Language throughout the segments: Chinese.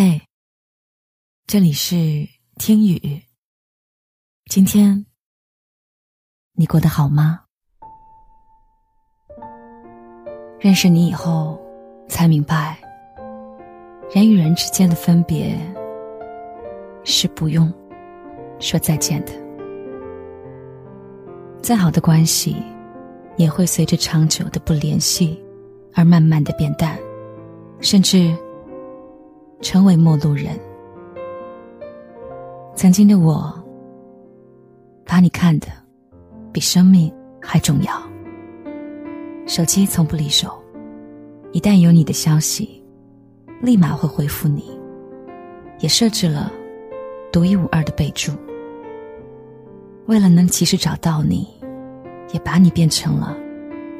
嘿，这里是听雨。今天你过得好吗？认识你以后，才明白，人与人之间的分别是不用说再见的。再好的关系，也会随着长久的不联系而慢慢的变淡，甚至。成为陌路人。曾经的我，把你看的比生命还重要。手机从不离手，一旦有你的消息，立马会回复你。也设置了独一无二的备注。为了能及时找到你，也把你变成了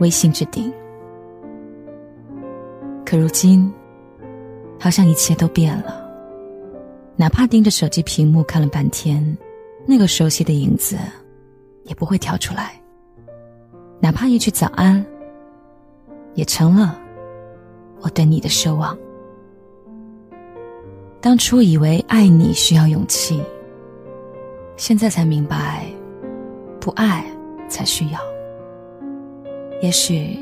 微信置顶。可如今。好像一切都变了，哪怕盯着手机屏幕看了半天，那个熟悉的影子也不会跳出来。哪怕一句早安，也成了我对你的奢望。当初以为爱你需要勇气，现在才明白，不爱才需要。也许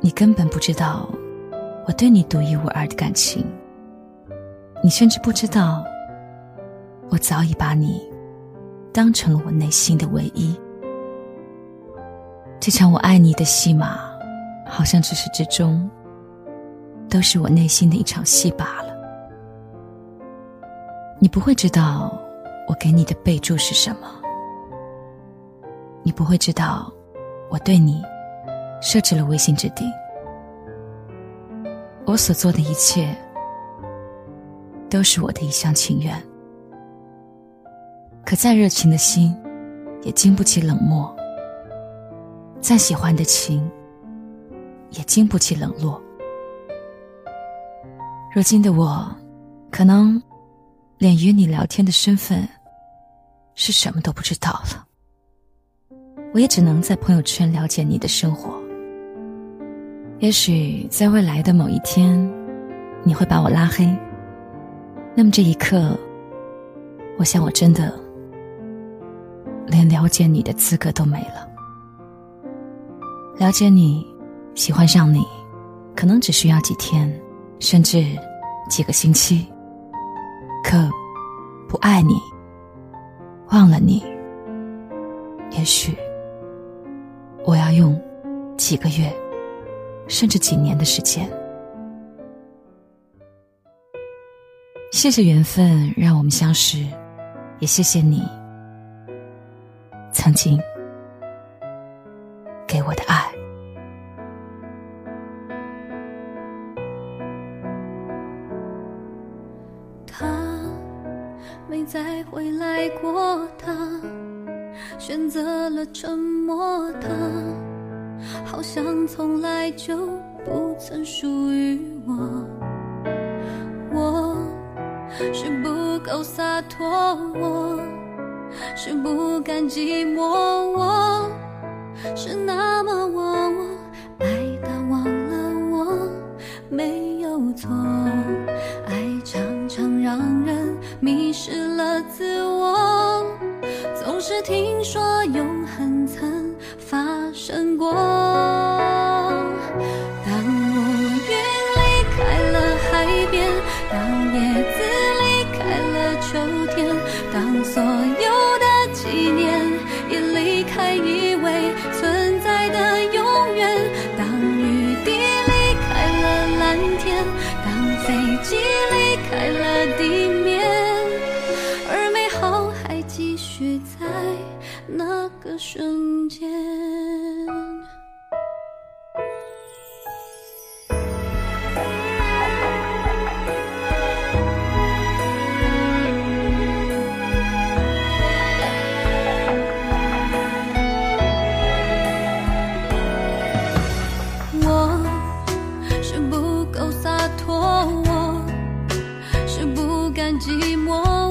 你根本不知道我对你独一无二的感情。你甚至不知道，我早已把你当成了我内心的唯一。这场我爱你的戏码，好像至始至终都是我内心的一场戏罢了。你不会知道我给你的备注是什么，你不会知道我对你设置了微信置顶，我所做的一切。都是我的一厢情愿，可再热情的心，也经不起冷漠；再喜欢的情，也经不起冷落。如今的我，可能连与你聊天的身份是什么都不知道了。我也只能在朋友圈了解你的生活。也许在未来的某一天，你会把我拉黑。那么这一刻，我想我真的连了解你的资格都没了。了解你，喜欢上你，可能只需要几天，甚至几个星期。可不爱你，忘了你，也许我要用几个月，甚至几年的时间。谢谢缘分让我们相识，也谢谢你曾经给我的爱。他没再回来过，他选择了沉默，他好像从来就不曾属于我。是不够洒脱，我是不甘寂寞，我是那么忘我，爱到忘了我没有错，爱常常让人迷失了自我，总是听说永恒曾发生过。洒脱我是不甘寂寞。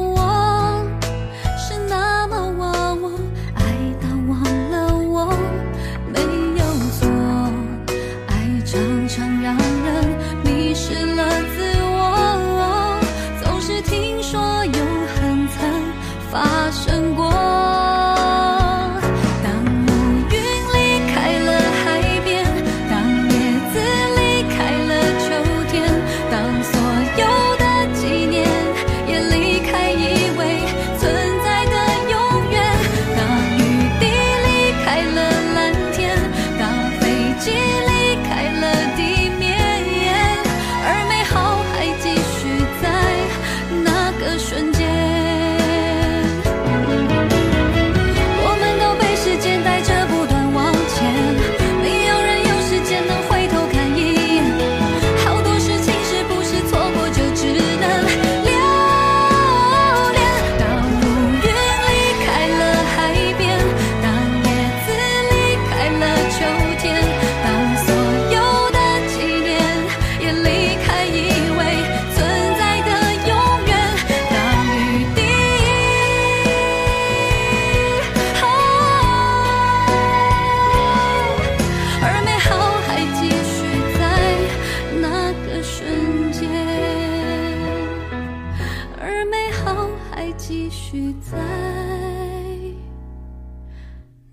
继续在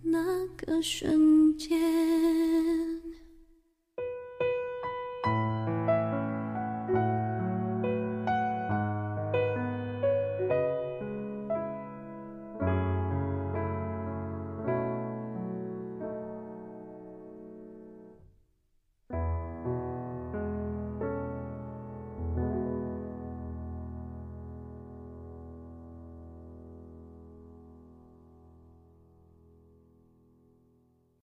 那个瞬间。